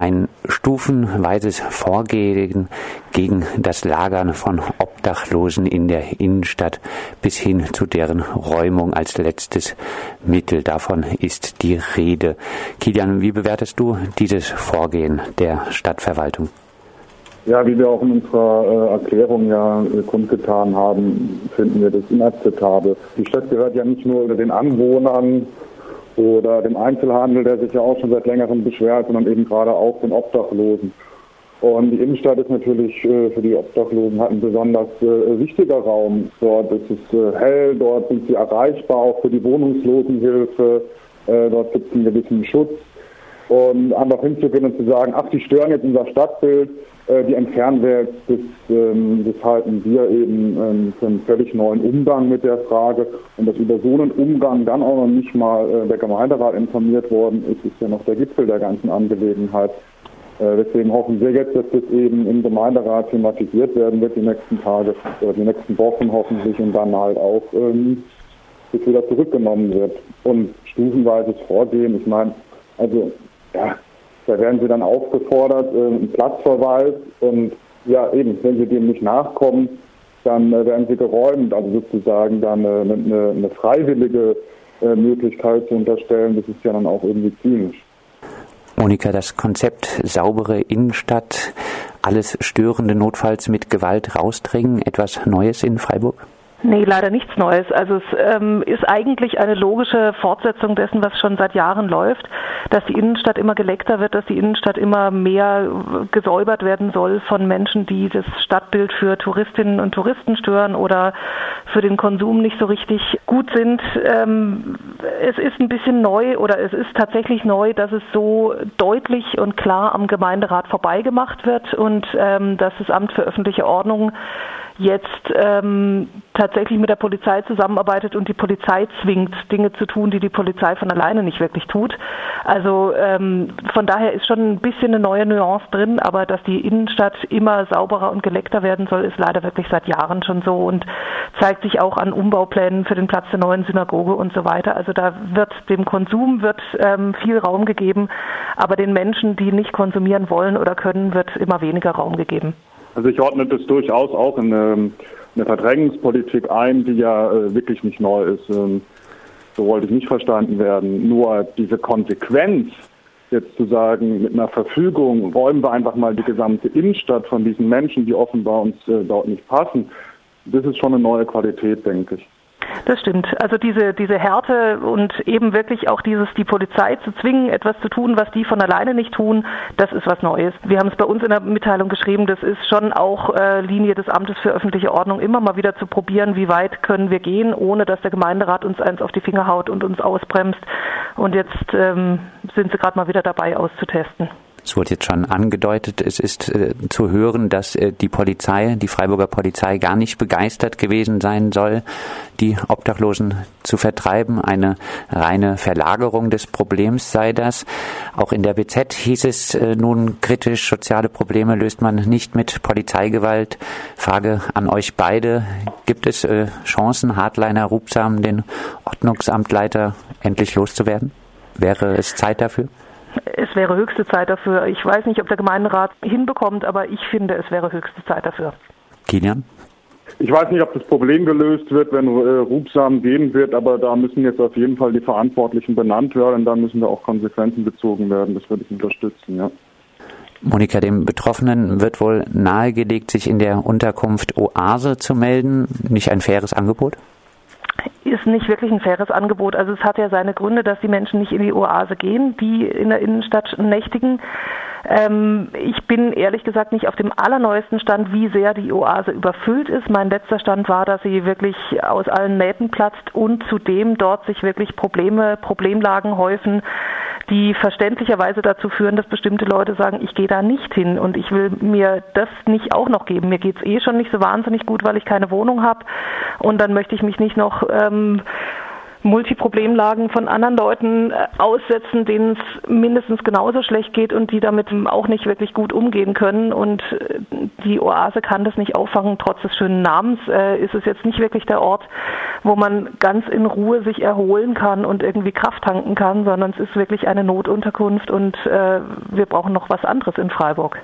ein stufenweises Vorgehen gegen das Lagern von Obdachlosen in der Innenstadt bis hin zu deren Räumung als letztes Mittel. Davon ist die Rede. Kilian, wie bewertest du dieses Vorgehen der Stadtverwaltung? Ja, wie wir auch in unserer äh, Erklärung ja äh, kundgetan haben, finden wir das inakzeptabel. Die Stadt gehört ja nicht nur den Anwohnern oder dem Einzelhandel, der sich ja auch schon seit längerem beschwert, sondern eben gerade auch den Obdachlosen. Und die Innenstadt ist natürlich äh, für die Obdachlosen halt ein besonders äh, wichtiger Raum. Dort ist es äh, hell, dort sind sie erreichbar, auch für die Wohnungslosenhilfe. Äh, dort gibt es einen gewissen Schutz. Und einfach hinzugehen und zu sagen, ach, die stören jetzt unser Stadtbild, äh, die entfernen wir jetzt, das, ähm, das halten wir eben ähm, für einen völlig neuen Umgang mit der Frage. Und dass über so einen Umgang dann auch noch nicht mal äh, der Gemeinderat informiert worden ist, ist ja noch der Gipfel der ganzen Angelegenheit. Äh, deswegen hoffen wir jetzt, dass das eben im Gemeinderat thematisiert werden wird die nächsten Tage oder die nächsten Wochen hoffentlich und dann halt auch ähm, das wieder zurückgenommen wird. Und stufenweises Vorgehen, ich meine, also ja, da werden sie dann aufgefordert, äh, einen Platzverweis und ja eben, wenn sie dem nicht nachkommen, dann äh, werden sie geräumt, also sozusagen dann äh, eine, eine freiwillige Möglichkeit zu unterstellen, das ist ja dann auch irgendwie zynisch. Monika, das Konzept saubere Innenstadt, alles Störende notfalls mit Gewalt rausdringen, etwas Neues in Freiburg? Nee, leider nichts Neues. Also es ähm, ist eigentlich eine logische Fortsetzung dessen, was schon seit Jahren läuft, dass die Innenstadt immer geleckter wird, dass die Innenstadt immer mehr gesäubert werden soll von Menschen, die das Stadtbild für Touristinnen und Touristen stören oder für den Konsum nicht so richtig gut sind. Ähm, es ist ein bisschen neu oder es ist tatsächlich neu, dass es so deutlich und klar am Gemeinderat vorbeigemacht wird und ähm, dass das Amt für öffentliche Ordnung jetzt ähm, tatsächlich mit der Polizei zusammenarbeitet und die Polizei zwingt, Dinge zu tun, die die Polizei von alleine nicht wirklich tut. Also ähm, von daher ist schon ein bisschen eine neue Nuance drin, aber dass die Innenstadt immer sauberer und geleckter werden soll, ist leider wirklich seit Jahren schon so und zeigt sich auch an Umbauplänen für den Platz der neuen Synagoge und so weiter. Also da wird dem Konsum wird ähm, viel Raum gegeben, aber den Menschen, die nicht konsumieren wollen oder können, wird immer weniger Raum gegeben. Also ich ordne das durchaus auch in eine, eine Verdrängungspolitik ein, die ja äh, wirklich nicht neu ist. Ähm, so wollte ich nicht verstanden werden. Nur diese Konsequenz, jetzt zu sagen, mit einer Verfügung räumen wir einfach mal die gesamte Innenstadt von diesen Menschen, die offenbar uns äh, dort nicht passen, das ist schon eine neue Qualität, denke ich. Das stimmt. Also diese, diese Härte und eben wirklich auch dieses, die Polizei zu zwingen, etwas zu tun, was die von alleine nicht tun, das ist was Neues. Wir haben es bei uns in der Mitteilung geschrieben, das ist schon auch äh, Linie des Amtes für öffentliche Ordnung, immer mal wieder zu probieren, wie weit können wir gehen, ohne dass der Gemeinderat uns eins auf die Finger haut und uns ausbremst. Und jetzt ähm, sind sie gerade mal wieder dabei auszutesten. Es wurde jetzt schon angedeutet, es ist äh, zu hören, dass äh, die Polizei, die Freiburger Polizei gar nicht begeistert gewesen sein soll, die Obdachlosen zu vertreiben. Eine reine Verlagerung des Problems sei das. Auch in der BZ hieß es äh, nun kritisch, soziale Probleme löst man nicht mit Polizeigewalt. Frage an euch beide. Gibt es äh, Chancen, Hardliner Rubsam, den Ordnungsamtleiter endlich loszuwerden? Wäre es Zeit dafür? Es wäre höchste Zeit dafür. Ich weiß nicht, ob der Gemeinderat hinbekommt, aber ich finde, es wäre höchste Zeit dafür. Kilian? Ich weiß nicht, ob das Problem gelöst wird, wenn äh, Rubsam gehen wird, aber da müssen jetzt auf jeden Fall die Verantwortlichen benannt werden. Da müssen da auch Konsequenzen gezogen werden. Das würde ich unterstützen, ja. Monika, dem Betroffenen wird wohl nahegelegt, sich in der Unterkunft Oase zu melden. Nicht ein faires Angebot? Ist nicht wirklich ein faires Angebot. Also es hat ja seine Gründe, dass die Menschen nicht in die Oase gehen, die in der Innenstadt nächtigen. Ähm, ich bin ehrlich gesagt nicht auf dem allerneuesten Stand, wie sehr die Oase überfüllt ist. Mein letzter Stand war, dass sie wirklich aus allen Nähten platzt und zudem dort sich wirklich Probleme, Problemlagen häufen, die verständlicherweise dazu führen, dass bestimmte Leute sagen, ich gehe da nicht hin und ich will mir das nicht auch noch geben. Mir geht's eh schon nicht so wahnsinnig gut, weil ich keine Wohnung habe und dann möchte ich mich nicht noch ähm, Multiproblemlagen von anderen Leuten äh, aussetzen, denen es mindestens genauso schlecht geht und die damit auch nicht wirklich gut umgehen können. Und äh, die Oase kann das nicht auffangen. Trotz des schönen Namens äh, ist es jetzt nicht wirklich der Ort, wo man ganz in Ruhe sich erholen kann und irgendwie Kraft tanken kann, sondern es ist wirklich eine Notunterkunft und äh, wir brauchen noch was anderes in Freiburg.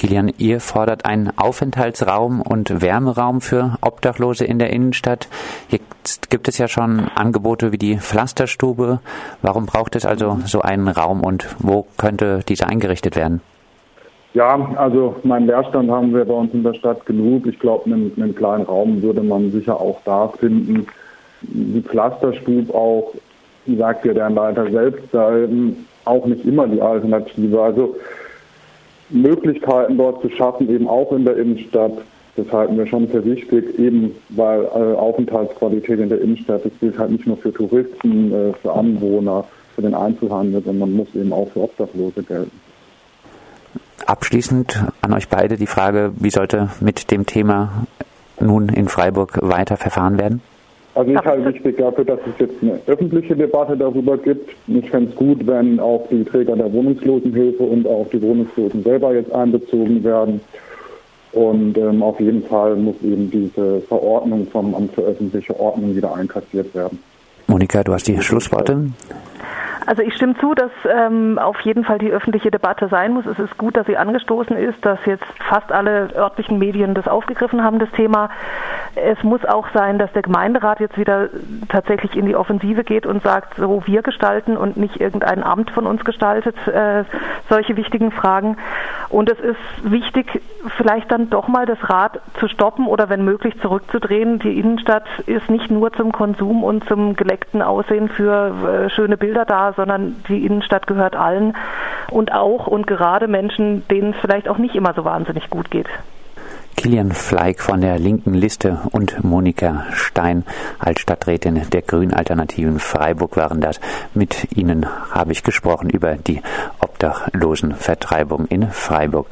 Kilian, ihr fordert einen Aufenthaltsraum und Wärmeraum für Obdachlose in der Innenstadt. Jetzt gibt es ja schon Angebote wie die Pflasterstube. Warum braucht es also so einen Raum und wo könnte dieser eingerichtet werden? Ja, also meinen Leerstand haben wir bei uns in der Stadt genug. Ich glaube, einen, einen kleinen Raum würde man sicher auch da finden. Die Pflasterstube auch, sagt ja der Leiter selbst, sei auch nicht immer die Alternative. Also Möglichkeiten dort zu schaffen, eben auch in der Innenstadt. Das halten wir schon für wichtig, eben weil äh, Aufenthaltsqualität in der Innenstadt, das gilt halt nicht nur für Touristen, äh, für Anwohner, für den Einzelhandel, sondern muss eben auch für Obdachlose gelten. Abschließend an euch beide die Frage, wie sollte mit dem Thema nun in Freiburg weiter verfahren werden? Also ich halte wichtig dafür, dass es jetzt eine öffentliche Debatte darüber gibt. Ich fände es gut, wenn auch die Träger der Wohnungslosenhilfe und auch die Wohnungslosen selber jetzt einbezogen werden. Und ähm, auf jeden Fall muss eben diese Verordnung vom Amt für öffentliche Ordnung wieder einkassiert werden. Monika, du hast die Schlussworte. Also ich stimme zu, dass ähm, auf jeden Fall die öffentliche Debatte sein muss. Es ist gut, dass sie angestoßen ist, dass jetzt fast alle örtlichen Medien das aufgegriffen haben, das Thema. Es muss auch sein, dass der Gemeinderat jetzt wieder tatsächlich in die Offensive geht und sagt, so wir gestalten und nicht irgendein Amt von uns gestaltet äh, solche wichtigen Fragen. Und es ist wichtig, vielleicht dann doch mal das Rad zu stoppen oder wenn möglich zurückzudrehen. Die Innenstadt ist nicht nur zum Konsum und zum geleckten Aussehen für äh, schöne Bilder da, sondern die Innenstadt gehört allen und auch und gerade Menschen, denen es vielleicht auch nicht immer so wahnsinnig gut geht. Kilian Fleig von der linken Liste und Monika Stein als Stadträtin der Grünen Alternativen Freiburg waren das. Mit ihnen habe ich gesprochen über die Obdachlosenvertreibung in Freiburg.